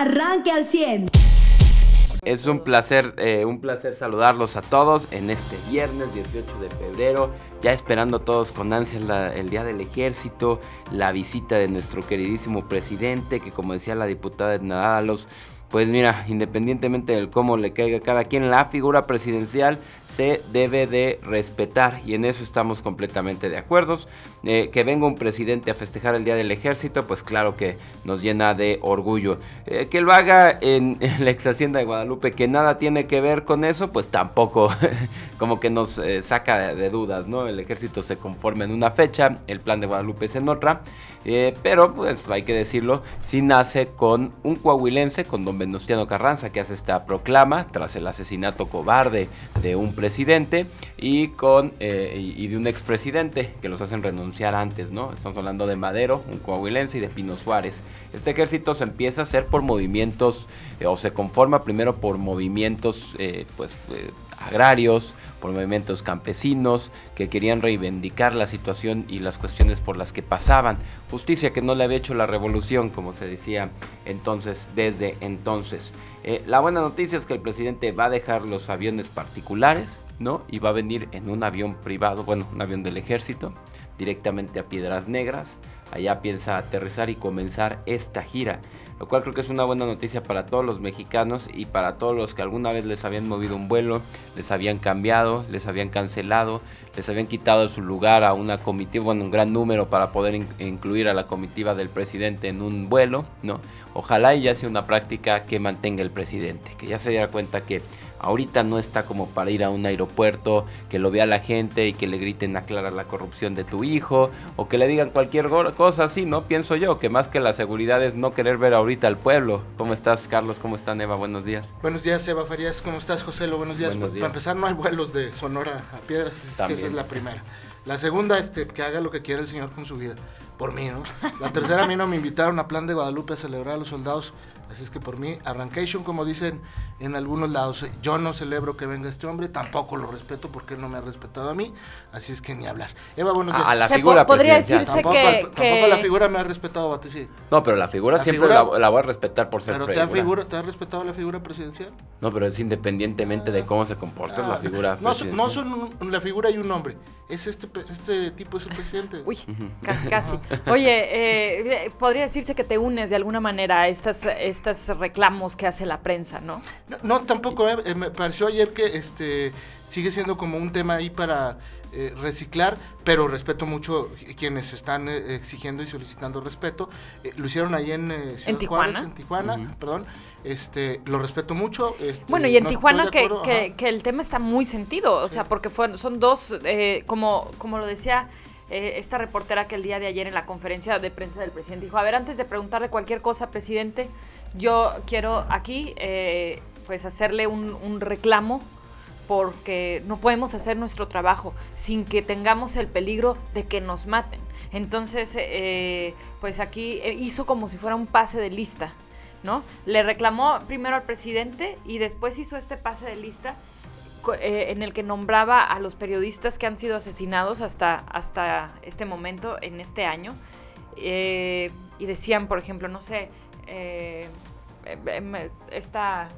arranque al 100. Es un placer, eh, un placer saludarlos a todos en este viernes 18 de febrero, ya esperando todos con ansia el día del ejército, la visita de nuestro queridísimo presidente, que como decía la diputada Edna Dávalos, pues mira, independientemente del cómo le caiga cada quien, la figura presidencial se debe de respetar y en eso estamos completamente de acuerdo. Eh, que venga un presidente a festejar el Día del Ejército, pues claro que nos llena de orgullo. Eh, que lo haga en, la ex hacienda de Guadalupe, que nada tiene que ver con eso, pues tampoco como que nos eh, saca de, dudas, ¿no? El ejército se conforma en una fecha, el plan de Guadalupe es en otra, pero pues hay que decirlo, sí nace con un coahuilense, con don Venustiano Carranza, que hace esta proclama tras el asesinato cobarde de un presidente y, con, y de un expresidente que los hacen renunciar antes, ¿no? Estamos hablando de Madero, un coahuilense, y de Pino Suárez. Este ejército se empieza a hacer por movimientos, eh, o se conforma primero por movimientos, eh, pues, eh, agrarios, por movimientos campesinos que querían reivindicar la situación y las cuestiones por las que pasaban. Justicia que no le había hecho la revolución, como se decía entonces, desde entonces. la buena noticia es que el presidente va a dejar los aviones particulares, ¿no? Y va a venir en un avión privado, bueno, un avión del ejército, directamente a Piedras Negras. Allá piensa aterrizar y comenzar esta gira, lo cual creo que es una buena noticia para todos los mexicanos y para todos los que alguna vez les habían movido un vuelo, les habían cambiado, les habían cancelado, les habían quitado su lugar a una comitiva, bueno, un gran número para poder incluir a la comitiva del presidente en un vuelo, ¿no? Ojalá y ya sea una práctica que mantenga el presidente, que ya se diera cuenta que Ahorita no está como para ir a un aeropuerto, que lo vea la gente y que le griten aclarar la corrupción de tu hijo o que le digan cualquier cosa así, ¿no? Pienso yo que más que la seguridad es no querer ver ahorita al pueblo. ¿Cómo estás, Carlos? ¿Cómo está, Eva? Buenos días. Buenos días, Eva Farías. ¿Cómo estás, José? Lo buenos días. Para empezar, no hay vuelos de Sonora a Piedras, esa es la primera. La segunda, este, que haga lo que quiera el Señor con su vida. Por mí, ¿no? La tercera, a mí no me invitaron a Plan de Guadalupe a celebrar a los soldados Así es que por mí, arrancation, como dicen en algunos lados, yo no celebro que venga este hombre, tampoco lo respeto porque él no me ha respetado a mí, así es que ni hablar. Eva, buenos días. A, la figura podría decirse tampoco, que, tampoco la figura me ha respetado a ti, sí. No, pero la figura siempre la, voy a respetar por ser pero te ha, figura, ¿te ha respetado la figura presidencial? No, pero es independientemente de cómo se comporta la ah, figura no, presidencial. No son la figura y un hombre, es este, este tipo es el presidente. Uy, casi. Oye, eh, podría decirse que te unes de alguna manera a estas, estas reclamos que hace la prensa, ¿no? No, tampoco, eh, me pareció ayer que este sigue siendo como un tema ahí para eh, reciclar, pero respeto mucho quienes están eh, exigiendo y solicitando respeto. lo hicieron ahí en, ¿En Tijuana? en Tijuana, perdón. Este, lo respeto mucho. Este, bueno, y en Tijuana que, que, el tema está muy sentido, o sea, porque fueron, son dos, como, como lo decía esta reportera que el día de ayer en la conferencia de prensa del presidente dijo, a ver, antes de preguntarle cualquier cosa, presidente, yo quiero aquí eh, pues hacerle un, reclamo porque no podemos hacer nuestro trabajo sin que tengamos el peligro de que nos maten. Entonces, eh, pues aquí eh, hizo como si fuera un pase de lista, ¿no? Le reclamó primero al presidente y después hizo este pase de lista en el que nombraba a los periodistas que han sido asesinados hasta, hasta este momento, en este año. y decían, por ejemplo, no sé, eh, eh está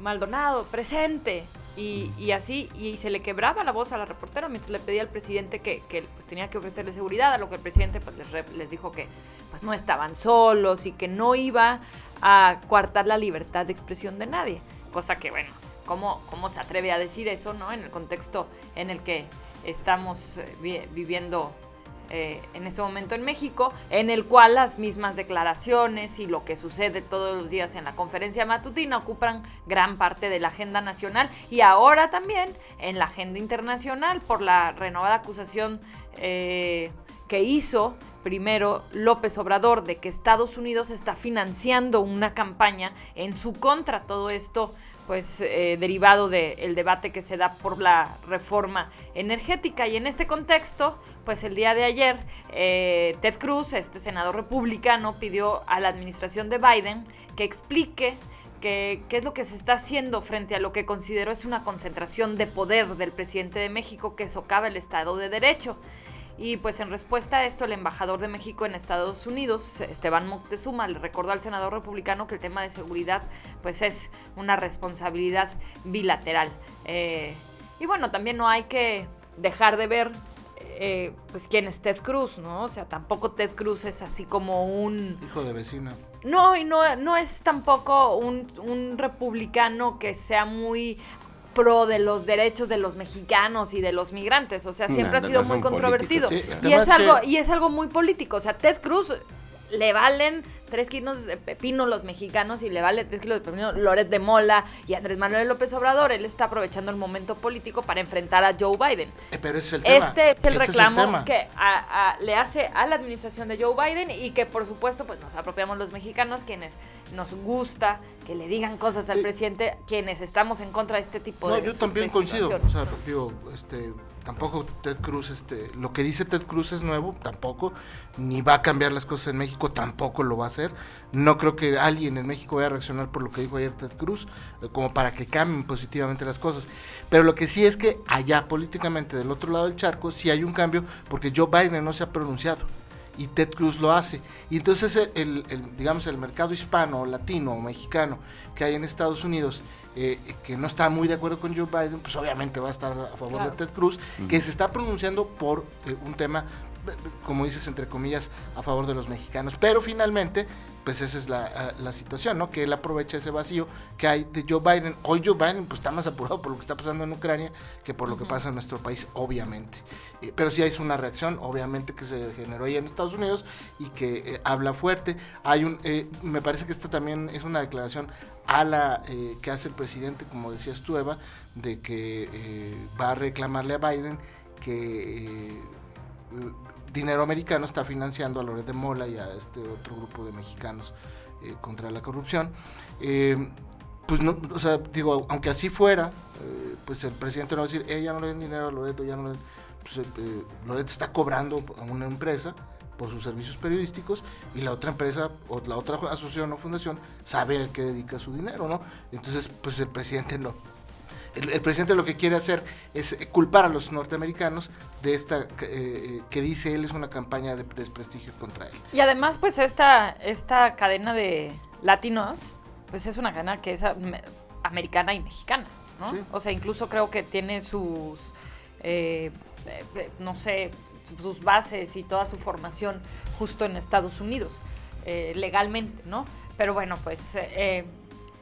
Maldonado, presente. Y, así, y se le quebraba la voz a la reportera mientras le pedía al presidente que, pues, tenía que ofrecerle seguridad, a lo que el presidente pues, les, dijo que pues, no estaban solos y que no iba a coartar la libertad de expresión de nadie. Cosa que, bueno, ¿cómo, se atreve a decir eso, no? En el contexto en el que estamos eh, viviendo eh, en ese momento en México, en el cual las mismas declaraciones y lo que sucede todos los días en la conferencia matutina ocupan gran parte de la agenda nacional y ahora también en la agenda internacional por la renovada acusación eh, que hizo primero López Obrador de que Estados Unidos está financiando una campaña en su contra. Todo esto pues eh, derivado del debate que se da por la reforma energética. Y en este contexto, pues el día de ayer, eh, Ted Cruz, este senador republicano, pidió a la administración de Biden que explique qué es lo que se está haciendo frente a lo que consideró es una concentración de poder del presidente de México que socava el Estado de Derecho. Y pues en respuesta a esto, el embajador de México en Estados Unidos, Esteban Moctezuma, le recordó al senador republicano que el tema de seguridad pues es una responsabilidad bilateral. Eh, y bueno, también no hay que dejar de ver eh, pues quién es Ted Cruz, ¿no? O sea, tampoco Ted Cruz es así como un... Hijo de vecina. No, y no, no es tampoco un, un republicano que sea muy pro de los derechos de los mexicanos y de los migrantes. O sea, siempre ha sido muy controvertido. y es algo, y es algo muy político. O sea, Ted Cruz le valen tres kilos de pepino los mexicanos y le vale tres kilos de pepino Loret de Mola y Andrés Manuel López Obrador. Él está aprovechando el momento político para enfrentar a Joe Biden. Eh, pero es el tema. Este es el reclamo que le hace a la administración de Joe Biden y que por supuesto pues nos apropiamos los mexicanos quienes nos gusta que le digan cosas al presidente, quienes estamos en contra de este tipo no, de yo también coincido. O sea, digo, este tampoco Ted Cruz, este, lo que dice Ted Cruz es nuevo, tampoco, ni va a cambiar las cosas en México, tampoco lo va a hacer. No creo que alguien en México vaya a reaccionar por lo que dijo ayer Ted Cruz, eh, como para que cambien positivamente las cosas. Pero lo que sí es que allá políticamente, del otro lado del charco, sí hay un cambio, porque Joe Biden no se ha pronunciado y Ted Cruz lo hace. Y entonces el, digamos el mercado hispano, latino o mexicano que hay en Estados Unidos eh, que no está muy de acuerdo con Joe Biden, pues obviamente va a estar a favor de Ted Cruz, que se está pronunciando por eh, un tema, como dices, entre comillas, a favor de los mexicanos. Pero finalmente, pues esa es la, la, situación, ¿no? Que él aprovecha ese vacío que hay de Joe Biden. Hoy Joe Biden pues está más apurado por lo que está pasando en Ucrania que por lo que pasa en nuestro país, obviamente. Eh, pero sí hay una reacción, obviamente, que se generó ahí en Estados Unidos y que habla fuerte. Hay un, me parece que esta también es una declaración a la eh, que hace el presidente, como decías tú, Eva, de que eh, va a reclamarle a Biden que eh, dinero americano está financiando a Loret de Mola y a este otro grupo de mexicanos contra la corrupción. pues no, o sea, digo, aunque así fuera, pues el presidente no va a decir, ella no le den dinero a Loreto, ya no le pues, Loreto está cobrando a una empresa por sus servicios periodísticos y la otra empresa o la otra asociación o fundación sabe a qué dedica su dinero, ¿no? Entonces, pues el presidente no. El, presidente lo que quiere hacer es culpar a los norteamericanos de esta eh, que dice él es una campaña de desprestigio contra él. Y además, pues esta, esta cadena de latinos, pues es una cadena que es americana y mexicana, ¿no? O sea, incluso creo que tiene sus, eh, eh, no sé, sus bases y toda su formación justo en Estados Unidos, eh, legalmente, ¿no? Pero bueno, pues eh,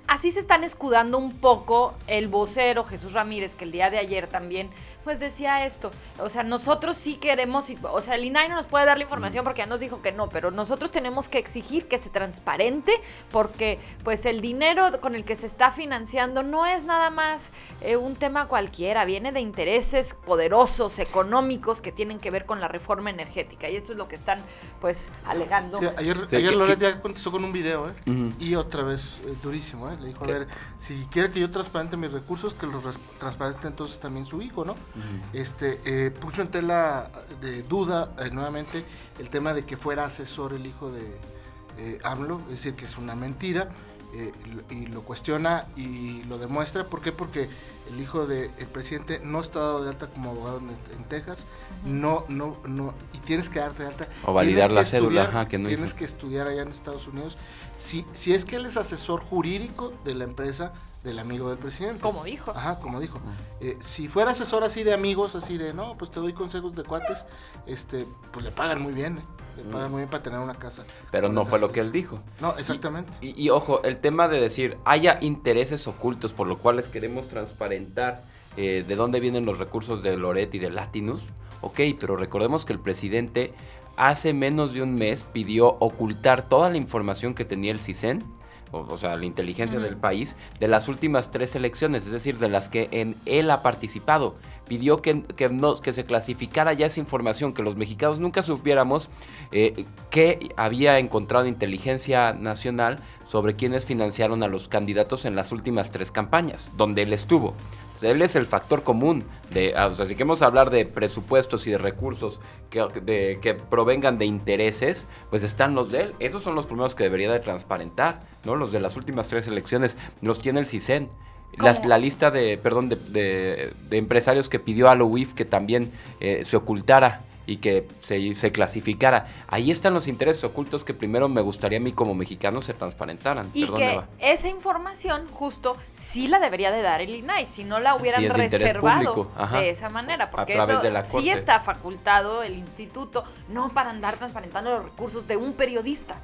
así se están escudando un poco el vocero Jesús Ramírez, que el día de ayer también pues decía esto. O sea, nosotros sí queremos, o sea, el INAI no nos puede dar la información porque ya nos dijo que no, pero nosotros tenemos que exigir que se transparente porque pues el dinero con el que se está financiando no es nada más eh, un tema cualquiera, viene de intereses poderosos, económicos que tienen que ver con la reforma energética y eso es lo que están pues alegando. ayer ayer Loret ya contestó con un video ¿eh? y otra vez eh, durísimo, ¿eh? Le dijo, a ver, si quiere que yo transparente mis recursos, que los transparente entonces también su hijo, ¿no? este, eh, puso en tela de duda eh, nuevamente el tema de que fuera asesor el hijo de eh, AMLO, es decir, que es una mentira. Y lo cuestiona y lo demuestra. ¿Por qué? Porque el hijo del presidente no está dado de alta como abogado en, Texas, no, no, no, y tienes que darte de alta. O validar la cédula, que no Tienes que estudiar allá en Estados Unidos. Si, si es que él es asesor jurídico de la empresa, del amigo del presidente. Como dijo. Ajá, como dijo. Eh, si fuera asesor así de amigos, así de, no, pues te doy consejos de cuates, este, pues le pagan muy bien, ¿eh? Le pagan muy bien para tener una casa. Pero no fue lo que él dijo. No, exactamente. Y, ojo, el tema de decir, haya intereses ocultos por los cuales queremos transparentar eh, de dónde vienen los recursos de Loret y de Latinus, ok, pero recordemos que el presidente hace menos de un mes pidió ocultar toda la información que tenía el CISEN o, sea, la inteligencia del país, de las últimas tres elecciones, es decir, de las que en él ha participado. Pidió que, que, que se clasificara ya esa información, que los mexicanos nunca supiéramos eh, que había encontrado inteligencia nacional sobre quienes financiaron a los candidatos en las últimas tres campañas, donde él estuvo él es el factor común de, ah, o sea, si queremos hablar de presupuestos y de recursos que, de, que provengan de intereses, pues están los de él. Esos son los primeros que debería de transparentar, ¿no? Los de las últimas tres elecciones, los tiene el CISEN. la lista de, perdón, de, de, empresarios que pidió a la UIF que también eh, se ocultara y que se, se, clasificara. Ahí están los intereses ocultos que primero me gustaría a mí como mexicano se transparentaran. Y que esa información justo sí la debería de dar el INAI, si no la hubieran reservado de, esa manera, porque eso sí está facultado el instituto, no para andar transparentando los recursos de un periodista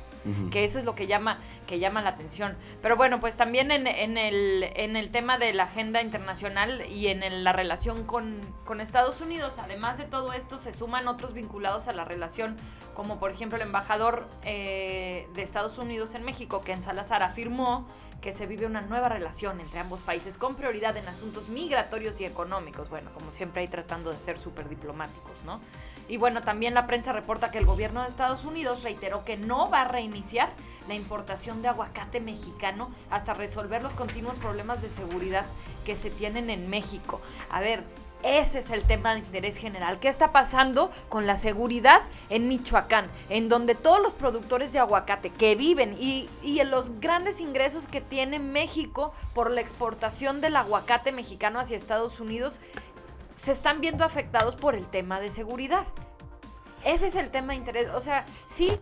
que eso es lo que llama, que llama la atención. Pero bueno, pues también en, el, en el tema de la agenda internacional y en la relación con, Estados Unidos, además de todo esto, se suman otros vinculados a la relación, como por ejemplo el embajador eh, de Estados Unidos en México, Ken Salazar, afirmó que se vive una nueva relación entre ambos países con prioridad en asuntos migratorios y económicos. Bueno, como siempre ahí tratando de ser súper diplomáticos, ¿no? Y bueno, también la prensa reporta que el gobierno de Estados Unidos reiteró que no va a reiniciar la importación de aguacate mexicano hasta resolver los continuos problemas de seguridad que se tienen en México. A ver, ese es el tema de interés general. ¿Qué está pasando con la seguridad en Michoacán? En donde todos los productores de aguacate que viven y, y los grandes ingresos que tiene México por la exportación del aguacate mexicano hacia Estados Unidos se están viendo afectados por el tema de seguridad. Ese es el tema de interés. O sea, sí,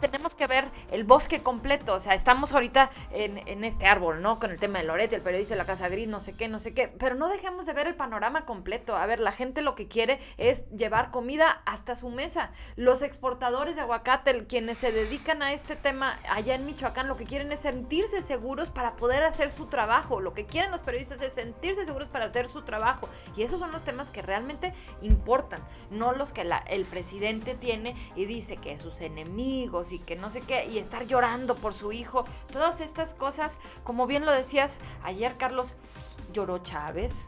tenemos que ver el bosque completo. O sea, estamos ahorita en, este árbol, ¿no? Con el tema de Loreto, el periodista de la Casa Gris, no sé qué, no sé qué. Pero no dejemos de ver el panorama completo. A ver, la gente lo que quiere es llevar comida hasta su mesa. Los exportadores de aguacate, quienes se dedican a este tema allá en Michoacán, lo que quieren es sentirse seguros para poder hacer su trabajo. Lo que quieren los periodistas es sentirse seguros para hacer su trabajo. Y esos son los temas que realmente importan, no los que el presidente tiene y dice que sus enemigos y que no sé qué, y estar llorando por su hijo, todas estas cosas, como bien lo decías ayer, Carlos, lloró Chávez,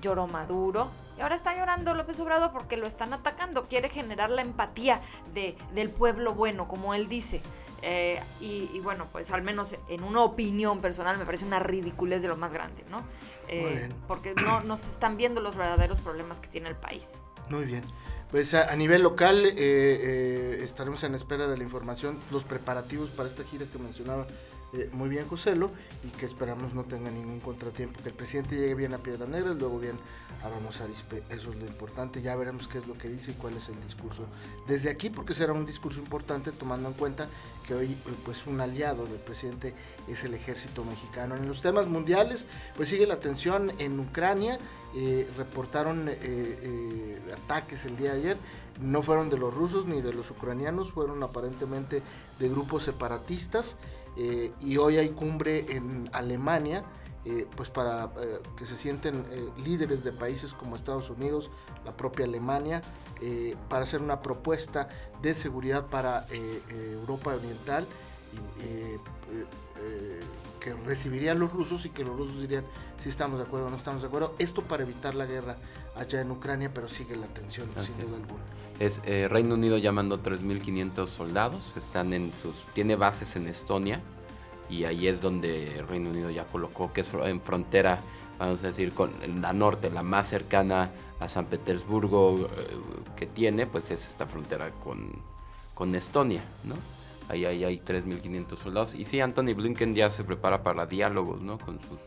lloró Maduro, y ahora está llorando López Obrador porque lo están atacando, quiere generar la empatía de, del pueblo bueno, como él dice. Eh, y, bueno, pues al menos en una opinión personal me parece una ridiculez de lo más grande, ¿no? Eh, porque no, no se están viendo los verdaderos problemas que tiene el país. Muy bien. Pues a, nivel local eh, eh, estaremos en espera de la información, los preparativos para esta gira que mencionaba eh, muy bien Joselo y que esperamos no tenga ningún contratiempo, que el presidente llegue bien a Piedra Negra y luego bien a Ramos Arispe, eso es lo importante, ya veremos qué es lo que dice y cuál es el discurso desde aquí, porque será un discurso importante tomando en cuenta que hoy pues un aliado del presidente es el ejército mexicano. En los temas mundiales pues sigue la tensión en Ucrania, eh, reportaron eh, eh, ataques el día de ayer. No fueron de los rusos ni de los ucranianos, fueron aparentemente de grupos separatistas. Y hoy hay cumbre en Alemania, pues para que se sienten líderes de países como Estados Unidos, la propia Alemania, para hacer una propuesta de seguridad para Europa Oriental. Que recibirían los rusos y que los rusos dirían si estamos de acuerdo o no estamos de acuerdo. Esto para evitar la guerra allá en Ucrania, pero sigue la tensión sin duda alguna. Es eh, Reino Unido llamando 3.500 soldados, están en sus, tiene bases en Estonia y ahí es donde Reino Unido ya colocó, que es en frontera, vamos a decir, con la norte, la más cercana a San Petersburgo eh, que tiene, pues es esta frontera con, con Estonia, ¿no? Ahí, hay 3.500 soldados. Y sí, Anthony Blinken ya se prepara para diálogos, ¿no? Con sus,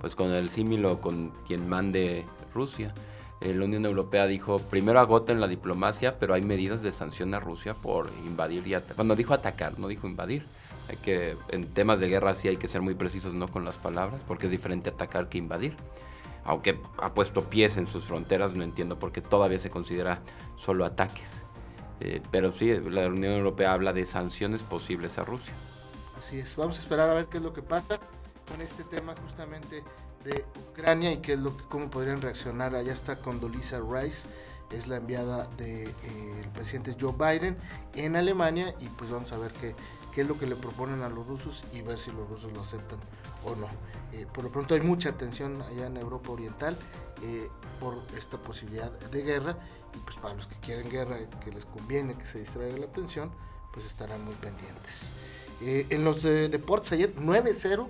pues con el símilo, con quien mande Rusia. Eh, la Unión Europea dijo, primero agoten la diplomacia, pero hay medidas de sanción a Rusia por invadir y atacar. Cuando dijo atacar, no dijo invadir. Hay que, en temas de guerra sí hay que ser muy precisos, no con las palabras, porque es diferente atacar que invadir. Aunque ha puesto pies en sus fronteras, no entiendo por qué todavía se considera solo ataques. Eh, pero sí, la Unión Europea habla de sanciones posibles a Rusia. Así es, vamos a esperar a ver qué es lo que pasa con este tema justamente de Ucrania y qué es lo que, cómo podrían reaccionar. Allá está Condoleezza Rice, es la enviada del de, presidente Joe Biden en Alemania y pues vamos a ver qué, qué es lo que le proponen a los rusos y ver si los rusos lo aceptan o no. Eh, por lo pronto hay mucha tensión allá en Europa Oriental eh, por esta posibilidad de guerra y pues para los que quieren guerra, que les conviene que se distraiga la atención, pues estarán muy pendientes. Eh, en los deportes ayer 9-0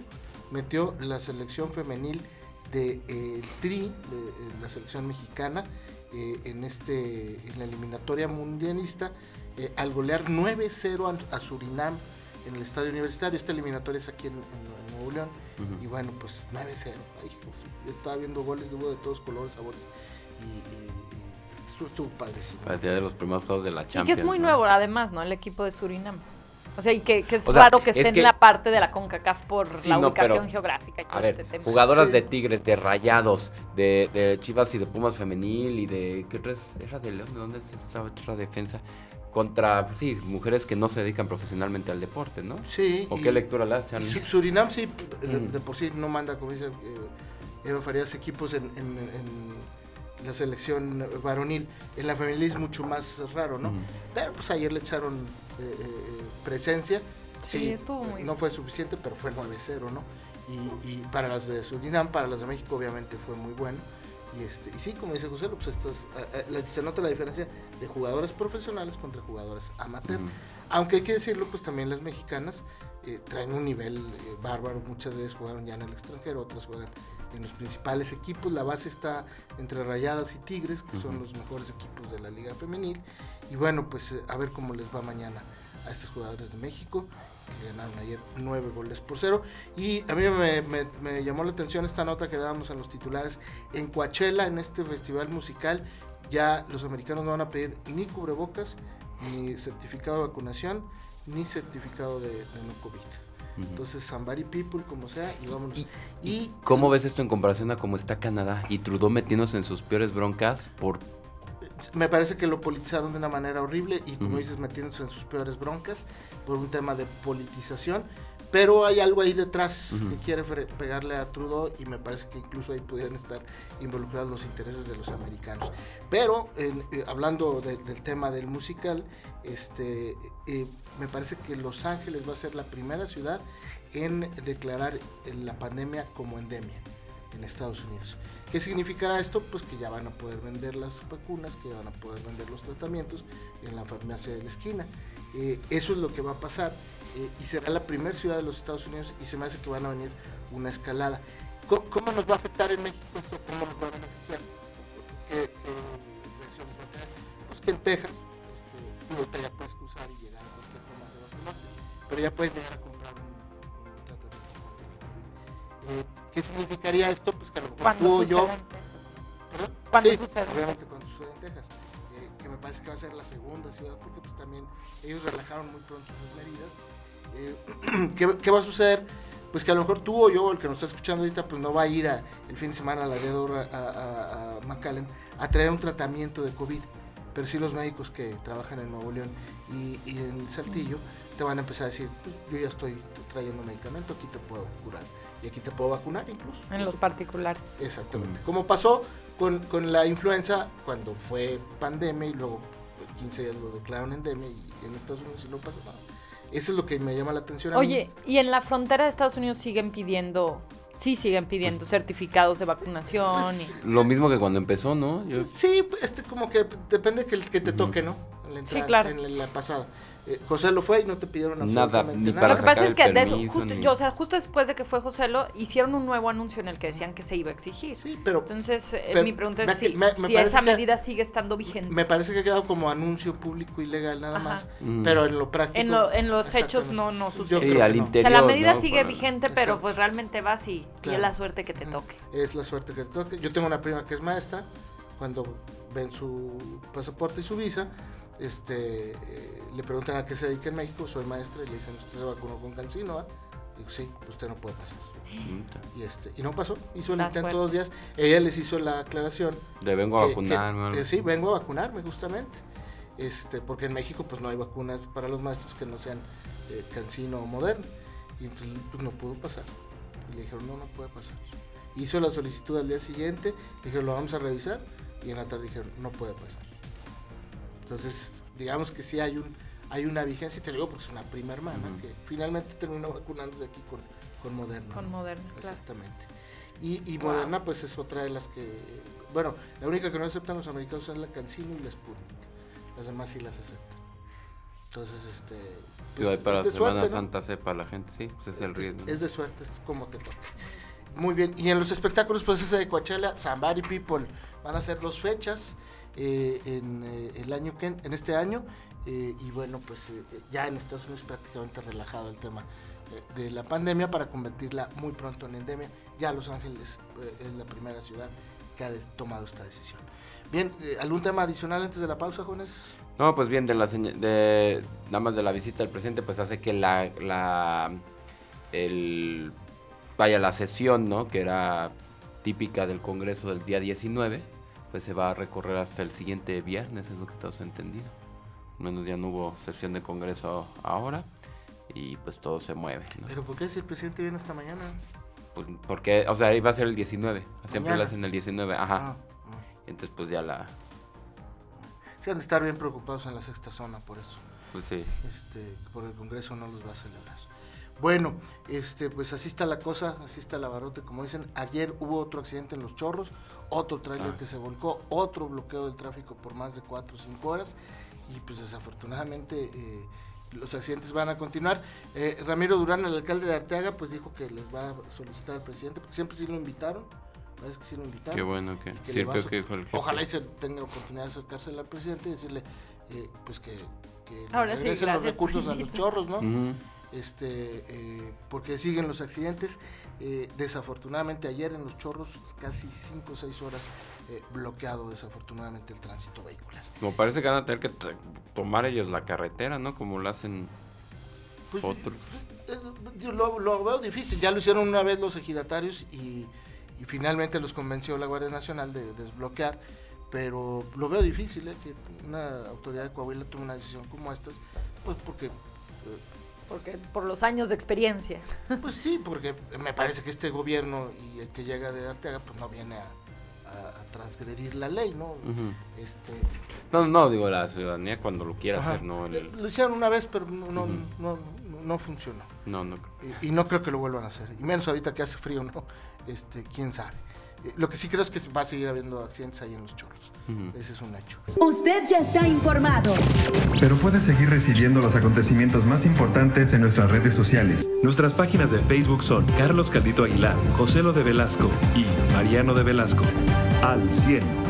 metió la selección femenil del de, Tri, de, la selección mexicana, en, este, en la eliminatoria mundialista, al golear 9-0 a Surinam en el estadio universitario. Esta eliminatoria es aquí en, Nuevo León. Y bueno, pues 9-0. Estaba viendo goles de, de todos colores, sabores. Y, Estuvo padrísimo. Parecía de los primeros juegos de la Champions. Y que es muy nuevo, además, ¿no? El equipo de Surinam. O sea, y que, es raro que esté en la parte de la CONCACAF por la ubicación geográfica y todo este tema. Jugadoras de Tigres, de Rayados, de, Chivas y de Pumas Femenil y de. ¿Qué otra ¿Era de León? ¿De dónde es esta otra defensa? Contra, pues sí, mujeres que no se dedican profesionalmente al deporte, ¿no? Sí. ¿O qué lectura las echan? Surinam sí, de, por sí no manda, como dice eh, Eva Farías, equipos en, la selección varonil. En la femenil es mucho más raro, ¿no? Pero pues ayer le echaron eh, eh, presencia. Sí, estuvo muy No fue suficiente, pero fue 9-0, ¿no? Y, para las de Surinam, para las de México, obviamente fue muy bueno. Y, este, y sí, como dice José, pues estas, se nota la diferencia de jugadores profesionales contra jugadores amateur. Aunque hay que decirlo, pues también las mexicanas eh, traen un nivel bárbaro. Muchas veces jugaron ya en el extranjero, otras juegan en los principales equipos. La base está entre Rayadas y Tigres, que son los mejores equipos de la Liga Femenil. Y bueno, pues a ver cómo les va mañana a estos jugadores de México que ganaron ayer nueve goles por cero. Y a mí me, llamó la atención esta nota que dábamos en los titulares. En Coachella, en este festival musical, ya los americanos no van a pedir ni cubrebocas, ni certificado de vacunación, ni certificado de, no COVID. Entonces, somebody people, como sea, y vámonos. ¿Y, cómo ves esto en comparación a cómo está Canadá y Trudeau metiéndose en sus peores broncas por me parece que lo politizaron de una manera horrible y como dices, metiéndose en sus peores broncas por un tema de politización. Pero hay algo ahí detrás que quiere pegarle a Trudeau y me parece que incluso ahí pudieran estar involucrados los intereses de los americanos. Pero eh, hablando del tema del musical, este, eh, me parece que Los Ángeles va a ser la primera ciudad en declarar la pandemia como endemia en Estados Unidos. ¿Qué significará esto? Pues que ya van a poder vender las vacunas, que ya van a poder vender los tratamientos en la farmacia de la esquina. Eh, eso es lo que va a pasar eh, y será la primera ciudad de los Estados Unidos y se me hace que van a venir una escalada. ¿Cómo, nos va a afectar en México esto? ¿Cómo nos va a beneficiar? ¿Qué, reacciones va a tener? Pues que en Texas este, ya puedes cruzar y llegar a cualquier forma de pero ya puedes llegar a comprar un, tratamiento. Eh, ¿Qué significaría esto? Pues que a lo mejor tú o yo. ¿Cuándo sí, sucede? Obviamente cuando sucede en Texas. Eh, que me parece que va a ser la segunda ciudad, porque pues también ellos relajaron muy pronto sus medidas. Eh, ¿qué, ¿qué, va a suceder? Pues que a lo mejor tú o yo, el que nos está escuchando ahorita, pues no va a ir a, el fin de semana a la de a, a, a McAllen a traer un tratamiento de COVID. Pero sí los médicos que trabajan en Nuevo León y, y en Saltillo te van a empezar a decir, pues yo ya estoy trayendo medicamento, aquí te puedo curar y aquí te puedo vacunar incluso. En los particulares. Exactamente. Como pasó con, con, la influenza cuando fue pandemia y luego 15 días lo declararon endemia y en Estados Unidos y no pasa nada. Eso es lo que me llama la atención. Oye, y en la frontera de Estados Unidos siguen pidiendo, sí siguen pidiendo pues, certificados de vacunación. Pues, lo mismo que cuando empezó, ¿no? Sí, este como que depende que, que te toque, ¿no? sí, claro. En la pasada. Eh, José lo fue y no te pidieron absolutamente nada. Lo que pasa es que justo, yo, o sea, justo después de que fue José lo hicieron un nuevo anuncio en el que decían que se iba a exigir. Sí, pero. Entonces, eh, mi pregunta es si, esa medida sigue estando vigente. Me parece que ha quedado como anuncio público y legal nada más. Mm. Pero en lo práctico. En, en los hechos no, no sucede. al interior, o sea, la medida sigue vigente, pero pues realmente vas y, y, es la suerte que te toque. Es la suerte que te toque. Yo tengo una prima que es maestra. Cuando ven su pasaporte y su visa este, eh, le preguntan a qué se dedica en México, soy maestra, y le dicen, ¿usted se vacunó con Cancino? Digo, sí, usted no puede pasar. Y, este, y no pasó, hizo el intento dos días. Ella les hizo la aclaración. De vengo a vacunarme. sí, vengo a vacunarme justamente. Este, porque en México pues no hay vacunas para los maestros que no sean eh, Cancino o Moderno. Y entonces pues no pudo pasar. Y le dijeron, no, no puede pasar. Hizo la solicitud al día siguiente, le dijeron, lo vamos a revisar. Y en la tarde dijeron, no puede pasar. Entonces, digamos que sí hay un hay una vigencia, y te digo porque es una prima hermana, que finalmente terminó vacunándose aquí con, con Moderna. Con Moderna, Exactamente. Y, y Moderna pues es otra de las que, bueno, la única que no aceptan los americanos es la Cancino y la Sputnik. Las demás sí las aceptan. Entonces, este... Pues, para es de Semana suerte, Santa sepa la gente, sí, pues es el riesgo. Es, de suerte, es como te toca. Muy bien, y en los espectáculos, pues ese de Coachella, Somebody People, van a ser dos fechas. Eh, en eh, el año que en este año eh, y bueno pues ya en Estados Unidos prácticamente relajado el tema de la pandemia para convertirla muy pronto en endemia ya Los Ángeles es la primera ciudad que ha tomado esta decisión. Bien, eh, ¿algún tema adicional antes de la pausa, jóvenes? No, pues bien, de la de nada más de la visita del presidente, pues hace que la, la el vaya la sesión, ¿no? Que era típica del Congreso del día 19, pues se va a recorrer hasta el siguiente viernes, es lo que todos han entendido. Menos ya no hubo sesión de Congreso ahora y pues todo se mueve. ¿Pero por qué si el presidente viene esta mañana? Pues porque, o sea, iba a ser el 19, siempre lo hacen el 19, ajá. Ah, ah. Entonces pues ya la... Se han de estar bien preocupados en la sexta zona por eso. Pues sí. Este, por el Congreso no los va a celebrar. Bueno, este, pues así está la cosa, así está la barrote, como dicen. Ayer hubo otro accidente en Los Chorros, otro tráiler ah. que se volcó, otro bloqueo del tráfico por más de 4 o 5 horas. Y pues desafortunadamente eh, los accidentes van a continuar. Eh, Ramiro Durán, el alcalde de Arteaga, pues dijo que les va a solicitar al presidente, porque siempre sí lo invitaron. Parece que sí lo invitaron. Qué bueno que, Ojalá y se tenga oportunidad de acercarse al presidente y decirle eh, pues que, que regresen los recursos a los chorros, ¿no? Este, eh, porque siguen los accidentes. Eh, desafortunadamente ayer en Los Chorros casi 5 o 6 horas eh, bloqueado desafortunadamente el tránsito vehicular. Como parece que van a tener que tomar ellos la carretera, ¿no? Como lo hacen pues, otros. Lo, veo difícil, ya lo hicieron una vez los ejidatarios y, y finalmente los convenció la Guardia Nacional de desbloquear pero lo veo difícil que una autoridad de Coahuila tome una decisión como estas, pues porque porque por los años de experiencia. Pues sí, porque me parece que este gobierno y el que llega de Arteaga pues no viene a, transgredir la ley, ¿no? este, no, no, digo la ciudadanía cuando lo quiera hacer, ¿no? Lo hicieron una vez, pero no, no, no, funcionó. No, no. Y, y, no creo que lo vuelvan a hacer. Y menos ahorita que hace frío, ¿no? Este, quién sabe. Eh, lo que sí creo es que va a seguir habiendo accidentes ahí en los chorros. Ese es un hecho. Usted ya está informado. Pero puede seguir recibiendo los acontecimientos más importantes en nuestras redes sociales. Nuestras páginas de Facebook son Carlos Caldito Aguilar, José Lo de Velasco y Mariano de Velasco. Al 100.